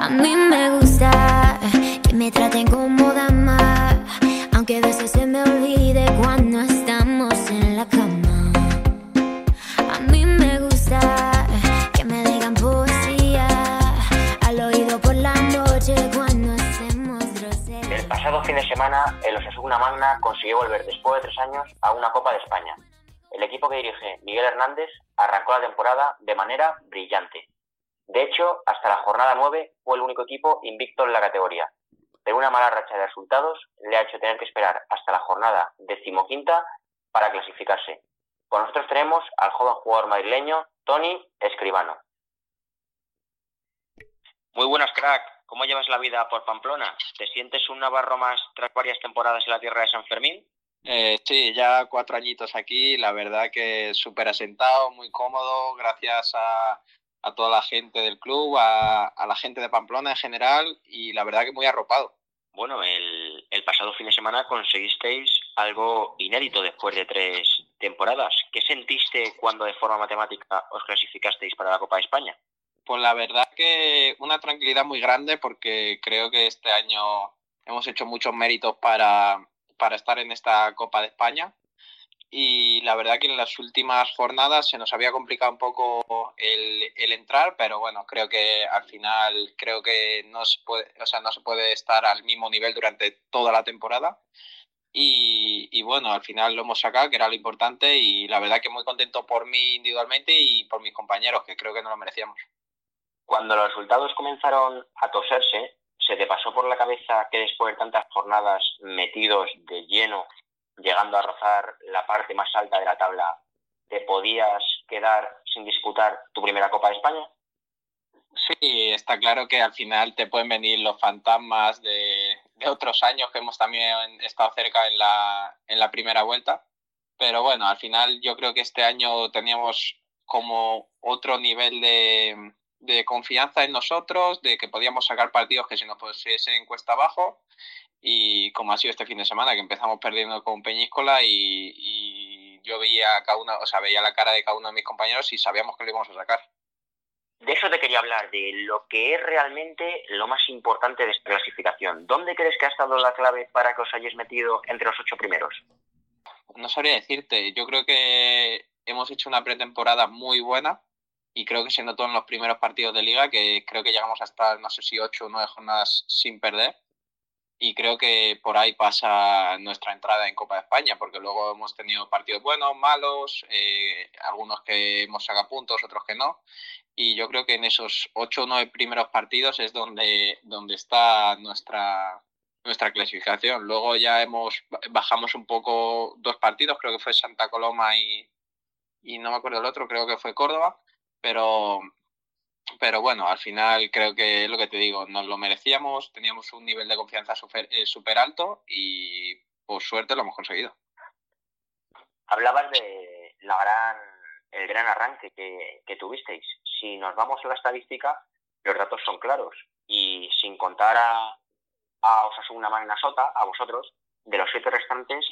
A mí me gusta que me traten como dama, aunque a veces se me olvide cuando estamos en la cama. A mí me gusta que me digan poesía al oído por la noche cuando hacemos grosería. El pasado fin de semana, el Osasuna Magna consiguió volver después de tres años a una Copa de España. El equipo que dirige Miguel Hernández arrancó la temporada de manera brillante. De hecho, hasta la jornada 9 fue el único equipo invicto en la categoría. Pero una mala racha de resultados le ha hecho tener que esperar hasta la jornada decimoquinta para clasificarse. Con nosotros tenemos al joven jugador madrileño Tony Escribano. Muy buenas, crack. ¿Cómo llevas la vida por Pamplona? ¿Te sientes un navarro más tras varias temporadas en la tierra de San Fermín? Eh, sí, ya cuatro añitos aquí, la verdad que súper asentado, muy cómodo, gracias a, a toda la gente del club, a, a, la gente de Pamplona en general y la verdad que muy arropado. Bueno, el, el pasado fin de semana conseguisteis algo inédito después de tres temporadas. ¿Qué sentiste cuando de forma matemática os clasificasteis para la Copa de España? Pues la verdad que una tranquilidad muy grande porque creo que este año hemos hecho muchos méritos para, para estar en esta Copa de España y la verdad que en las últimas jornadas se nos había complicado un poco el, el, entrar, pero bueno, creo que al final creo que no se puede, o sea, no se puede estar al mismo nivel durante toda la temporada. Y, y, bueno, al final lo hemos sacado, que era lo importante, y la verdad que muy contento por mí individualmente y por mis compañeros, que creo que no lo merecíamos. Cuando los resultados comenzaron a toserse, ¿se te pasó por la cabeza que después de tantas jornadas metidos de lleno llegando a rozar la parte más alta de la tabla, te podías quedar sin disputar tu primera Copa de España? Sí, está claro que al final te pueden venir los fantasmas de, otros años que hemos también estado cerca en la, en la primera vuelta. Pero bueno, al final yo creo que este año teníamos como otro nivel de, de confianza en nosotros, de que podíamos sacar partidos que si nos pusiesen cuesta abajo y como ha sido este fin de semana, que empezamos perdiendo con Peñíscola y, y yo veía cada uno, o sea, veía la cara de cada uno de mis compañeros y sabíamos que lo íbamos a sacar. De eso te quería hablar, de lo que es realmente lo más importante de esta clasificación. ¿Dónde crees que ha estado la clave para que os hayáis metido entre los ocho primeros? No sabría decirte, yo creo que hemos hecho una pretemporada muy buena y creo que se notó en los primeros partidos de liga, que creo que llegamos a estar, no sé si ocho o nueve jornadas sin perder y creo que por ahí pasa nuestra entrada en Copa de España, porque luego hemos tenido partidos buenos, malos, eh, algunos que hemos sacado puntos, otros que no, y yo creo que en esos ocho o nueve primeros partidos es donde, donde está nuestra, nuestra clasificación. Luego ya hemos bajamos un poco dos partidos, creo que fue Santa Coloma y, y no me acuerdo el otro, creo que fue Córdoba, pero pero bueno, al final creo que es lo que te digo, nos lo merecíamos, teníamos un nivel de confianza súper eh, alto y por suerte lo hemos conseguido. Hablabas de la gran, el gran arranque que, que tuvisteis. Si nos vamos a la estadística, los datos son claros y sin contar a, a Osasuna Magna Sota, a vosotros, de los siete restantes,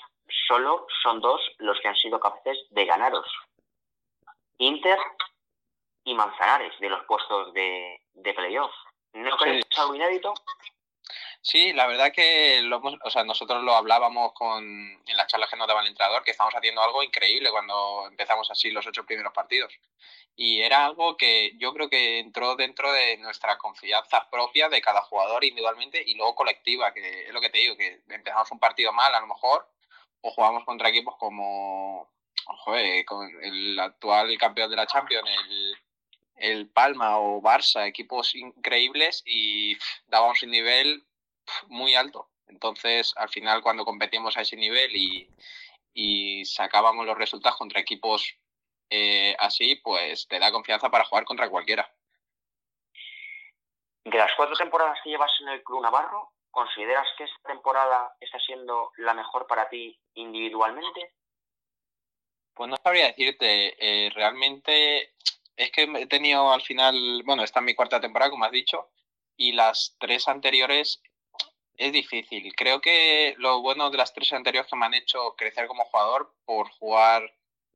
solo son dos los que han sido capaces de ganaros. Inter y Manzanares de los puestos de, de playoff. ¿No crees que es algo inédito? Sí, la verdad que lo, o sea, nosotros lo hablábamos con, en la charla que nos daba el entrenador, que estamos haciendo algo increíble cuando empezamos así los ocho primeros partidos. Y era algo que yo creo que entró dentro de nuestra confianza propia de cada jugador individualmente y luego colectiva, que es lo que te digo, que empezamos un partido mal a lo mejor, o jugamos contra equipos como joder, con el actual campeón de la Champions, el, el Palma o Barça, equipos increíbles y dábamos un nivel muy alto. Entonces, al final, cuando competimos a ese nivel y, y sacábamos los resultados contra equipos eh, así, pues te da confianza para jugar contra cualquiera. De las cuatro temporadas que llevas en el Club Navarro, ¿consideras que esta temporada está siendo la mejor para ti individualmente? Pues no sabría decirte, eh, realmente es que he tenido al final, bueno, esta es mi cuarta temporada, como has dicho, y las tres anteriores es difícil. Creo que lo bueno de las tres anteriores que me han hecho crecer como jugador por jugar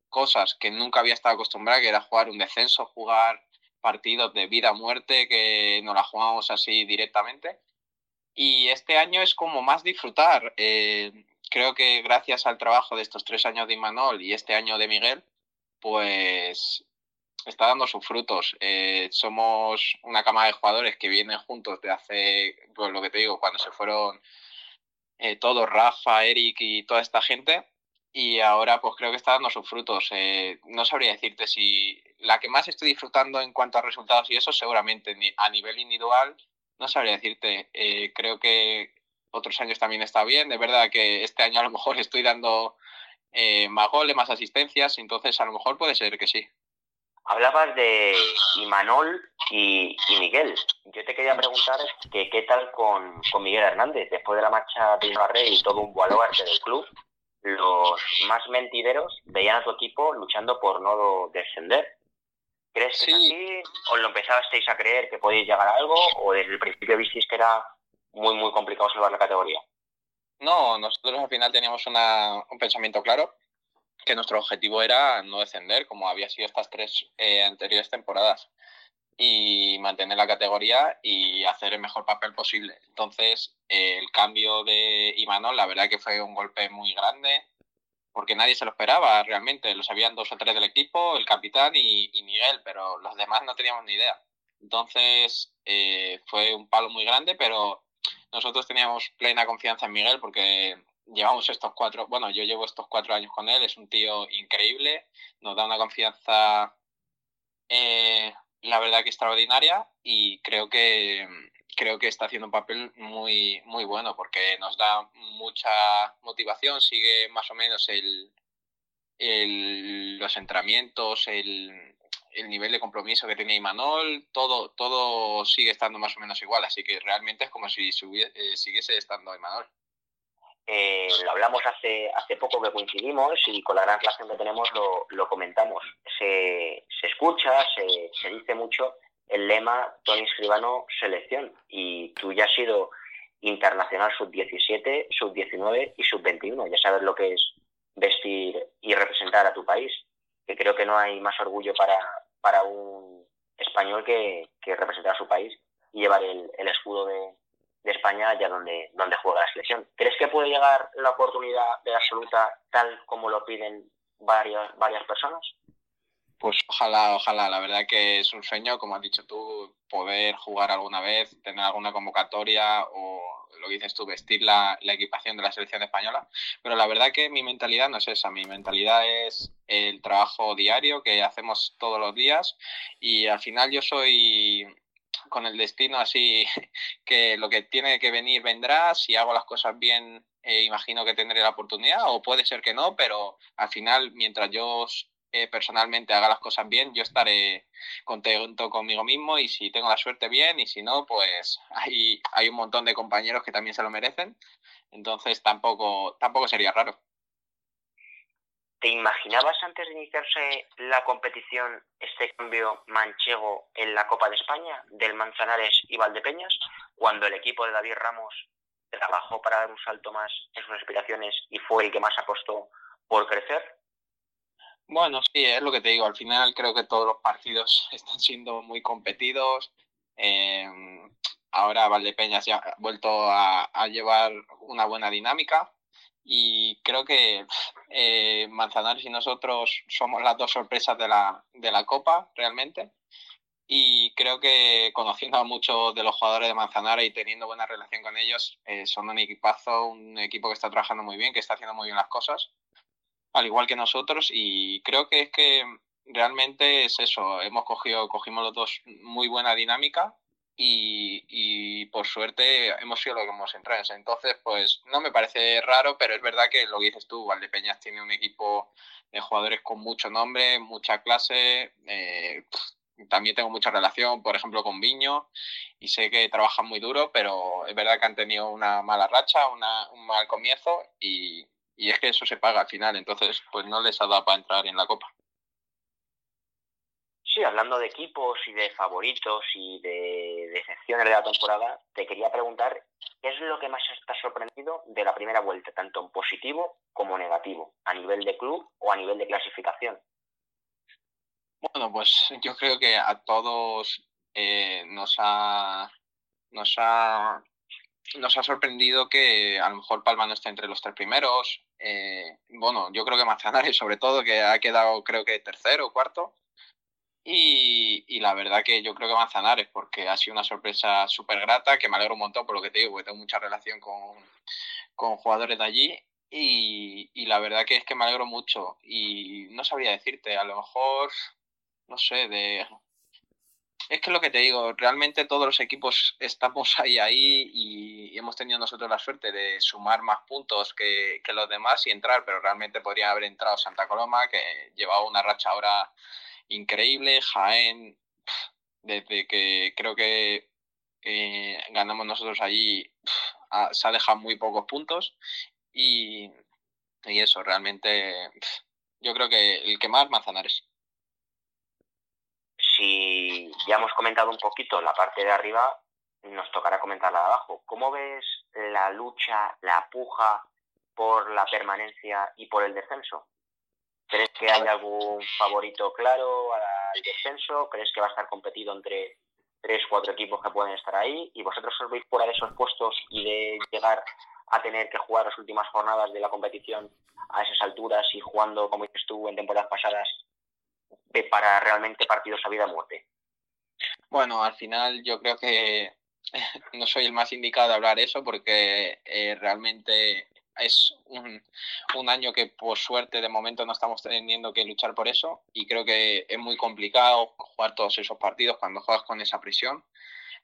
cosas que nunca había estado acostumbrado, que era jugar un descenso, jugar partidos de vida muerte que nos la jugamos así directamente. Y este año es como más disfrutar. Eh, creo que gracias al trabajo de estos tres años de Imanol y este año de Miguel, pues está dando sus frutos. Eh, somos una cama de jugadores que vienen juntos de hace, pues lo que te digo, cuando se fueron eh, todos, Rafa, Eric y toda esta gente. Y ahora pues creo que está dando sus frutos. Eh, no sabría decirte si la que más estoy disfrutando en cuanto a resultados y eso seguramente a nivel individual, no sabría decirte. creo que otros años también está bien. De verdad que este año a lo mejor estoy dando más goles, más asistencias, entonces a lo mejor puede ser que sí. Hablabas de Imanol y, Miguel. Yo te quería preguntar que qué tal con, Miguel Hernández. Después de la marcha de Rey y todo un baluarte del club, los más mentideros veían a tu equipo luchando por no descender. ¿Crees que sí. ¿O lo empezasteis a creer que podéis llegar a algo? ¿O desde el principio visteis que era muy, muy complicado salvar la categoría? No, nosotros al final teníamos un pensamiento claro que nuestro objetivo era no descender, como había sido estas tres eh, anteriores temporadas, y mantener la categoría y hacer el mejor papel posible. Entonces, el cambio de Imanol, la verdad que fue un golpe muy grande, porque nadie se lo esperaba realmente. Lo sabían dos o tres del equipo, el capitán y, Miguel, pero los demás no teníamos ni idea. Entonces, eh, fue un palo muy grande, pero nosotros teníamos plena confianza en Miguel porque llevamos estos cuatro, bueno, yo llevo estos cuatro años con él, es un tío increíble, nos da una confianza, eh, la verdad que extraordinaria y creo que creo que está haciendo un papel muy muy bueno porque nos da mucha motivación, sigue más o menos el, el los entrenamientos, el, el nivel de compromiso que tiene Imanol, todo, todo sigue estando más o menos igual, así que realmente es como si eh, siguiese estando Imanol. Eh, lo hablamos hace, hace poco que coincidimos y con la gran relación que tenemos lo, lo comentamos. Se, se escucha, se, se, dice mucho el lema Tony Escribano selección y tú ya has sido internacional sub-17, sub-19 y sub-21. Ya sabes lo que es vestir y representar a tu país, que creo que no hay más orgullo para, para un español que, que representar a su país y llevar el, el escudo de, de España allá donde, donde juega la selección. ¿Crees que puede llegar la oportunidad de absoluta tal como lo piden varias, varias personas? Pues ojalá, ojalá. La verdad que es un sueño, como has dicho tú, poder jugar alguna vez, tener alguna convocatoria o lo que dices tú, vestir la, la, equipación de la selección española. Pero la verdad que mi mentalidad no es esa. Mi mentalidad es el trabajo diario que hacemos todos los días y al final yo soy con el destino así que lo que tiene que venir vendrá, si hago las cosas bien eh, imagino que tendré la oportunidad o puede ser que no, pero al final mientras yo eh, personalmente haga las cosas bien, yo estaré contento conmigo mismo y si tengo la suerte bien y si no, pues hay, hay un montón de compañeros que también se lo merecen, entonces tampoco, tampoco sería raro. ¿Te imaginabas antes de iniciarse la competición este cambio manchego en la Copa de España del Manzanares y Valdepeñas, cuando el equipo de David Ramos trabajó para dar un salto más en sus aspiraciones y fue el que más apostó por crecer? Bueno, sí, es lo que te digo. Al final creo que todos los partidos están siendo muy competidos. Eh, ahora Valdepeñas ya ha vuelto a llevar una buena dinámica y creo que eh, Manzanares y nosotros somos las dos sorpresas de la, de la Copa, realmente. Y creo que conociendo a muchos de los jugadores de Manzanares y teniendo buena relación con ellos, eh, son un equipazo, un equipo que está trabajando muy bien, que está haciendo muy bien las cosas, al igual que nosotros. Y creo que es que realmente es eso, hemos cogido, cogimos los dos muy buena dinámica y, por suerte hemos sido lo que hemos entrado. Entonces, pues no me parece raro, pero es verdad que lo que dices tú, Valdepeñas tiene un equipo de jugadores con mucho nombre, mucha clase. Eh, también tengo mucha relación, por ejemplo, con Viño y sé que trabajan muy duro, pero es verdad que han tenido una mala racha, una, un mal comienzo y, y es que eso se paga al final. Entonces, pues no les ha dado para entrar en la Copa. Sí, hablando de equipos y de favoritos y de decepciones de la temporada, te quería preguntar qué es lo que más está sorprendido de la primera vuelta, tanto en positivo como negativo, a nivel de club o a nivel de clasificación. Bueno, pues yo creo que a todos eh, nos ha nos ha nos ha sorprendido que a lo mejor Palma no esté entre los tres primeros. Eh, bueno, yo creo que Manzanares, sobre todo, que ha quedado, creo que tercero o cuarto. Y, y, la verdad que yo creo que Manzanares, porque ha sido una sorpresa súper grata, que me alegro un montón por lo que te digo, porque tengo mucha relación con, con jugadores de allí. Y, y, la verdad que es que me alegro mucho. Y no sabría decirte, a lo mejor, no sé, de es que lo que te digo, realmente todos los equipos estamos ahí, ahí y hemos tenido nosotros la suerte de sumar más puntos que, los demás y entrar, pero realmente podría haber entrado Santa Coloma, que llevaba una racha ahora increíble, Jaén, desde que creo que eh, ganamos nosotros allí, se ha dejado muy pocos puntos y, y eso, realmente yo creo que el que más, Manzanares si ya hemos comentado un poquito la parte de arriba, nos tocará comentar la de abajo. ¿Cómo ves la lucha, la puja por la permanencia y por el descenso? ¿Crees que hay algún favorito claro al descenso? ¿Crees que va a estar competido entre tres, cuatro equipos que pueden estar ahí? ¿Y vosotros os veis fuera de esos puestos y de llegar a tener que jugar las últimas jornadas de la competición a esas alturas y jugando, como dices tú, en temporadas pasadas, para realmente partidos a vida o muerte? Bueno, al final yo creo que no soy el más indicado de hablar eso porque eh, realmente es un, año que por suerte de momento no estamos teniendo que luchar por eso y creo que es muy complicado jugar todos esos partidos cuando juegas con esa presión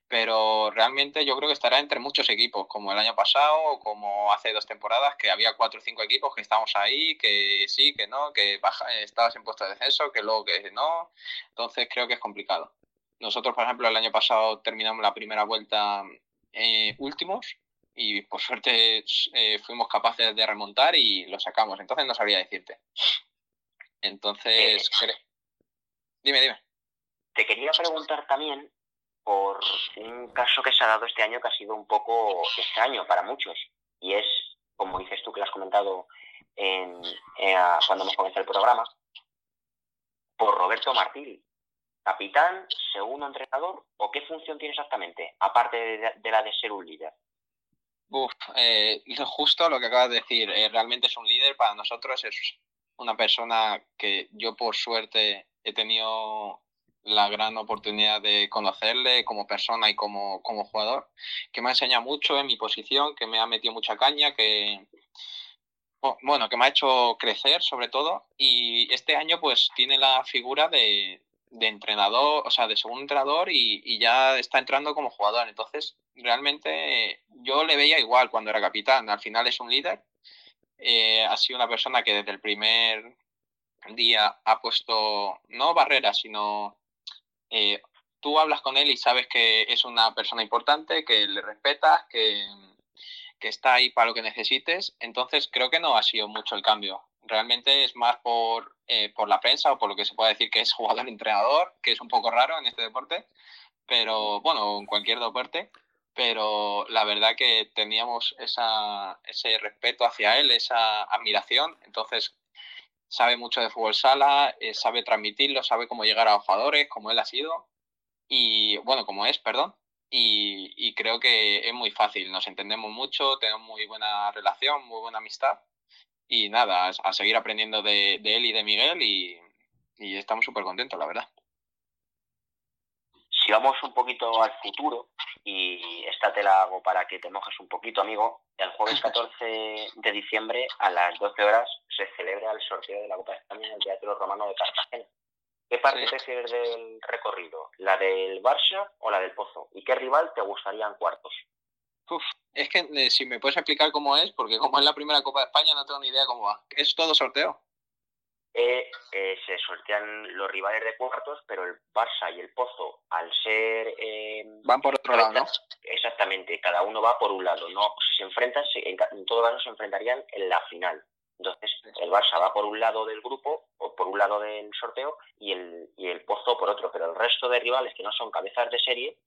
pero realmente yo creo que estará entre muchos equipos, como el año pasado como hace dos temporadas, que había cuatro o cinco equipos que estábamos ahí, que sí, que no, que baja, estabas en puesto de descenso, que luego que no. Entonces creo que es complicado. Nosotros, por ejemplo, el año pasado terminamos la primera vuelta eh, últimos y por suerte eh, fuimos capaces de remontar y lo sacamos. Entonces no sabría decirte. Entonces, eh, dime, dime. Te quería preguntar también por un caso que se ha dado este año que ha sido un poco extraño para muchos. Y es, como dices tú que lo has comentado en, cuando hemos comenzado el programa, por Roberto Martí. ¿Capitán, segundo entrenador o qué función tiene exactamente, aparte de, la de ser un líder? Uf, eh, justo lo que acabas de decir, eh, realmente es un líder para nosotros, es una persona que yo por suerte he tenido la gran oportunidad de conocerle como persona y como, como jugador, que me ha enseñado mucho en mi posición, que me ha metido mucha caña, que bueno, que me ha hecho crecer sobre todo y este año pues tiene la figura de, de entrenador, o sea, de segundo entrenador y, y, ya está entrando como jugador. Entonces, realmente yo le veía igual cuando era capitán. Al final es un líder. Eh, ha sido una persona que desde el primer día ha puesto no barreras, sino eh, tú hablas con él y sabes que es una persona importante, que le respetas, que, que está ahí para lo que necesites. Entonces creo que no ha sido mucho el cambio. Realmente es más por, eh, por la prensa o por lo que se puede decir que es jugador-entrenador, que es un poco raro en este deporte, pero bueno, en cualquier deporte. Pero la verdad que teníamos esa, ese respeto hacia él, esa admiración. Entonces sabe mucho de fútbol sala, eh, sabe transmitirlo, sabe cómo llegar a los jugadores, como él ha sido, y bueno, como es, perdón, y, y, creo que es muy fácil, nos entendemos mucho, tenemos muy buena relación, muy buena amistad, y nada, a, seguir aprendiendo de, de, él y de Miguel, y, y estamos súper contentos, la verdad. Si vamos un poquito al futuro, y esta te la hago para que te mojes un poquito, amigo, el jueves 14 de diciembre a las 12 horas se celebra el sorteo de la Copa de España en el Teatro Romano de Cartagena. ¿Qué parte te prefieres del recorrido? ¿La del Barça o la del Pozo? ¿Y qué rival te gustaría en cuartos? Uf, es que eh, si me puedes explicar cómo es, porque como es la primera Copa de España no tengo ni idea cómo va. ¿Es todo sorteo? Eh, eh, se sortean los rivales de cuartos, pero el Barça y el Pozo, al ser... Eh, Van por otro lado, ¿no? Exactamente, cada uno va por un lado. No, si se enfrentan, en, en todo caso se enfrentarían en la final. Entonces, el Barça va por un lado del grupo, o por un lado del sorteo, y el, y el Pozo por otro. Pero el resto de rivales que no son cabezas de serie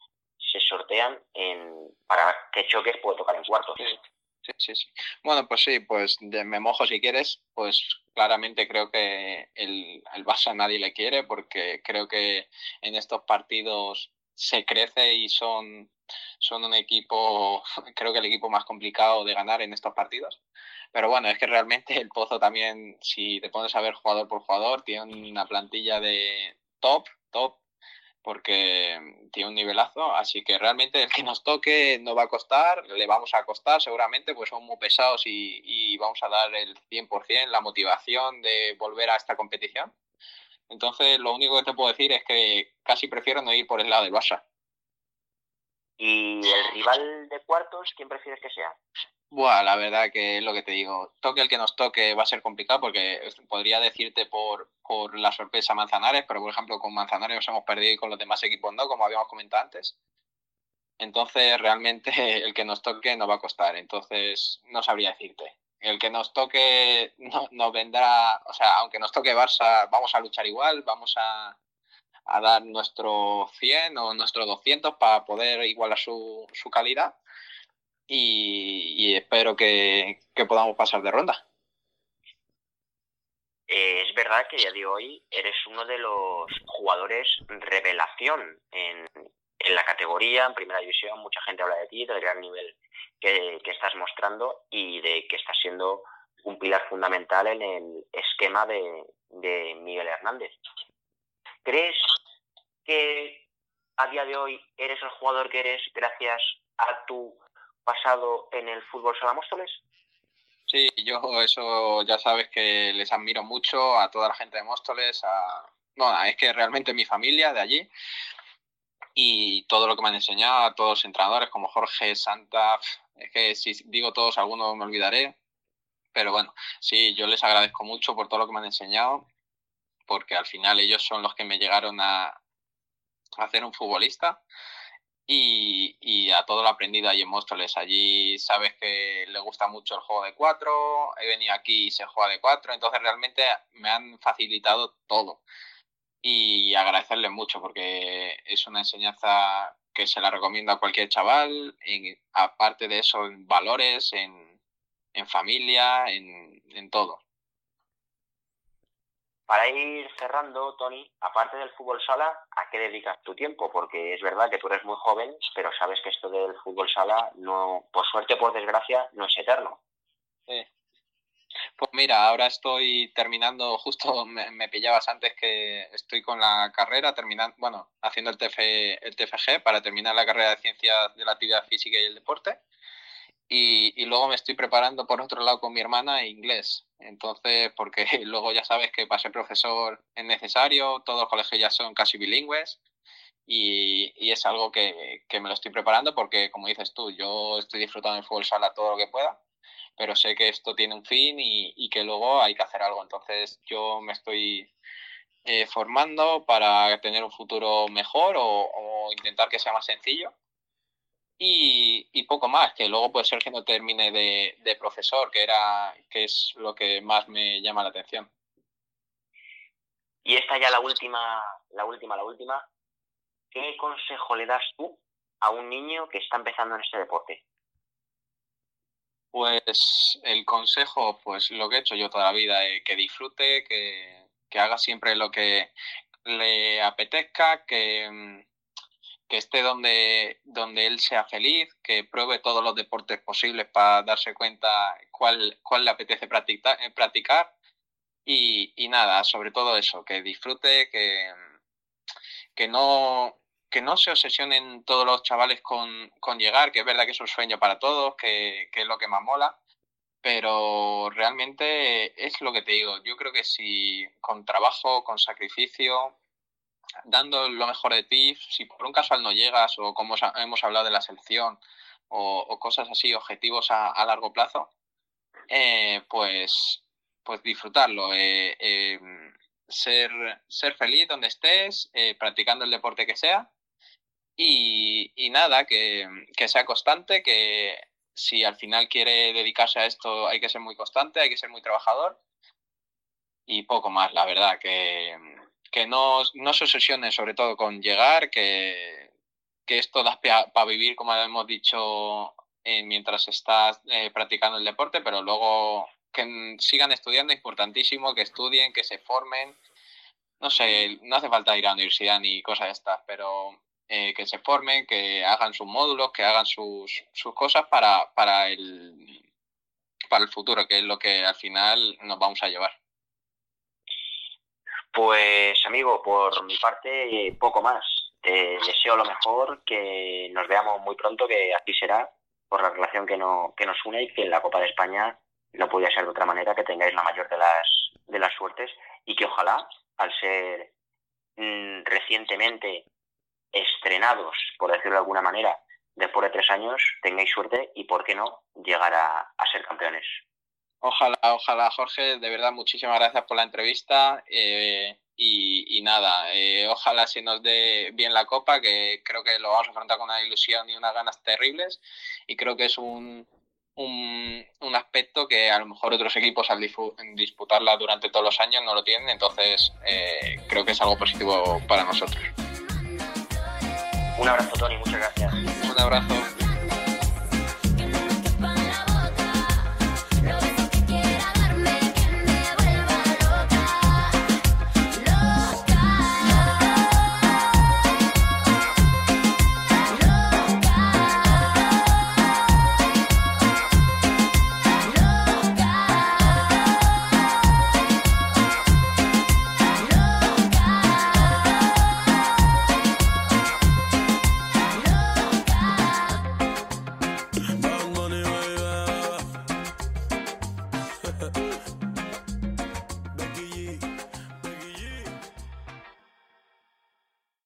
se sortean en, para qué choques puede tocar en cuartos. Sí, sí, sí. Bueno, pues sí, pues me mojo si quieres, pues claramente creo que el, el Barça nadie le quiere porque creo que en estos partidos se crece y son, son un equipo, creo que el equipo más complicado de ganar en estos partidos. Pero bueno, es que realmente el Pozo también, si te pones a ver jugador por jugador, tiene una plantilla de top, top, porque tiene un nivelazo, así que realmente el que nos toque no va a costar, le vamos a costar seguramente, pues son muy pesados y, y vamos a dar el 100%, la motivación de volver a esta competición. Entonces, lo único que te puedo decir es que casi prefiero no ir por el lado del Barça. ¿Y el rival de cuartos, quién prefieres que sea? Buah, la verdad que es lo que te digo. Toque el que nos toque va a ser complicado porque podría decirte por, por la sorpresa Manzanares, pero por ejemplo con Manzanares nos hemos perdido y con los demás equipos no, como habíamos comentado antes. Entonces realmente el que nos toque no va a costar. Entonces no sabría decirte. El que nos toque no, nos vendrá, o sea, aunque nos toque Barça, vamos a luchar igual, vamos a, a dar nuestro 100 o nuestro 200 para poder igualar su, su calidad y, espero que, podamos pasar de ronda. Eh, es verdad que ya de hoy eres uno de los jugadores revelación en, la categoría, en primera división. Mucha gente habla de ti, del gran nivel que, estás mostrando y de que estás siendo un pilar fundamental en el esquema de Miguel Hernández. ¿Crees que a día de hoy eres el jugador que eres gracias a tu pasado en el fútbol sala Móstoles? Sí, yo eso ya sabes que les admiro mucho a toda la gente de Móstoles, a... Bueno, es que realmente mi familia de allí y todo lo que me han enseñado, a todos los entrenadores como Jorge, Santa, es que si digo todos, algunos me olvidaré, pero bueno, sí, yo les agradezco mucho por todo lo que me han enseñado, porque al final ellos son los que me llegaron a hacer un futbolista y, a todo lo aprendido ahí en Móstoles. Allí sabes que le gusta mucho el juego de cuatro, he venido aquí y se juega de cuatro, entonces realmente me han facilitado todo. Y agradecerles mucho porque es una enseñanza que se la recomiendo a cualquier chaval, aparte de eso, en valores, en, en familia, en, en todo. Para ir cerrando, Tony, aparte del fútbol sala, ¿a qué dedicas tu tiempo? Porque es verdad que tú eres muy joven, pero sabes que esto del fútbol sala, no, por suerte por desgracia, no es eterno. Sí. Pues mira, ahora estoy terminando, justo me, pillabas antes que estoy con la carrera, terminando, bueno, haciendo el, el TFG para terminar la carrera de Ciencias de la Actividad Física y el Deporte. Y, luego me estoy preparando por otro lado con mi hermana inglés. Entonces, porque luego ya sabes que para ser profesor es necesario, todos los colegios ya son casi bilingües y, y es algo que, que, me lo estoy preparando porque, como dices tú, yo estoy disfrutando del fútbol sala todo lo que pueda, pero sé que esto tiene un fin y, y que luego hay que hacer algo. Entonces, yo me estoy eh, formando para tener un futuro mejor o, o intentar que sea más sencillo y, poco más, que luego puede ser que no termine de, profesor, que, era, que es lo que más me llama la atención. Y esta ya la última, la última, la última. ¿Qué consejo le das tú a un niño que está empezando en este deporte? Pues el consejo, pues lo que he hecho yo toda la vida, eh, que disfrute, que, que haga siempre lo que le apetezca, que, mm, que esté donde, donde él sea feliz, que pruebe todos los deportes posibles para darse cuenta cuál, cuál le apetece practicar, eh, practicar. Y, y, nada, sobre todo eso, que disfrute, que, que, no, que no se obsesionen todos los chavales con, con llegar, que es verdad que es un sueño para todos, que, que es lo que más mola, pero realmente es lo que te digo, yo creo que si con trabajo, con sacrificio, dando lo mejor de ti, si por un casual no llegas o como hemos hablado de la selección o, cosas así, objetivos a, largo plazo, eh, pues, pues disfrutarlo, eh, em, ser, ser feliz donde estés, eh, practicando el deporte que sea y, y nada, que, que sea constante, que si al final quiere dedicarse a esto hay que ser muy constante, hay que ser muy trabajador y poco más, la verdad, que que no, no se obsesione sobre todo con llegar, que, que esto da para vivir, como hemos dicho eh, mientras estás eh, practicando el deporte, pero luego que sigan estudiando, importantísimo, que estudien, que se formen. No sé, no hace falta ir a la universidad ni cosas de estas, pero eh, que se formen, que hagan sus módulos, que hagan sus, sus cosas para, para, el, para el futuro, que es lo que al final nos vamos a llevar. Pues amigo, por mi parte, poco más. Te deseo lo mejor, que nos veamos muy pronto, que así será, por la relación que, no, que nos une y que en la Copa de España no podía ser de otra manera, que tengáis la mayor de las, de las suertes y que ojalá, al ser mm, recientemente estrenados, por decirlo de alguna manera, después de tres años, tengáis suerte y, ¿por qué no?, llegar a, a ser campeones. Ojalá, ojalá, Jorge, de verdad, muchísimas gracias por la entrevista. Eh, y, nada, eh, ojalá se nos dé bien la copa, que creo que lo vamos a enfrentar con una ilusión y unas ganas terribles. Y creo que es un, un, un aspecto que a lo mejor otros equipos al disputarla durante todos los años no lo tienen. Entonces, eh, creo que es algo positivo para nosotros. Un abrazo, Tony, muchas gracias. Un abrazo.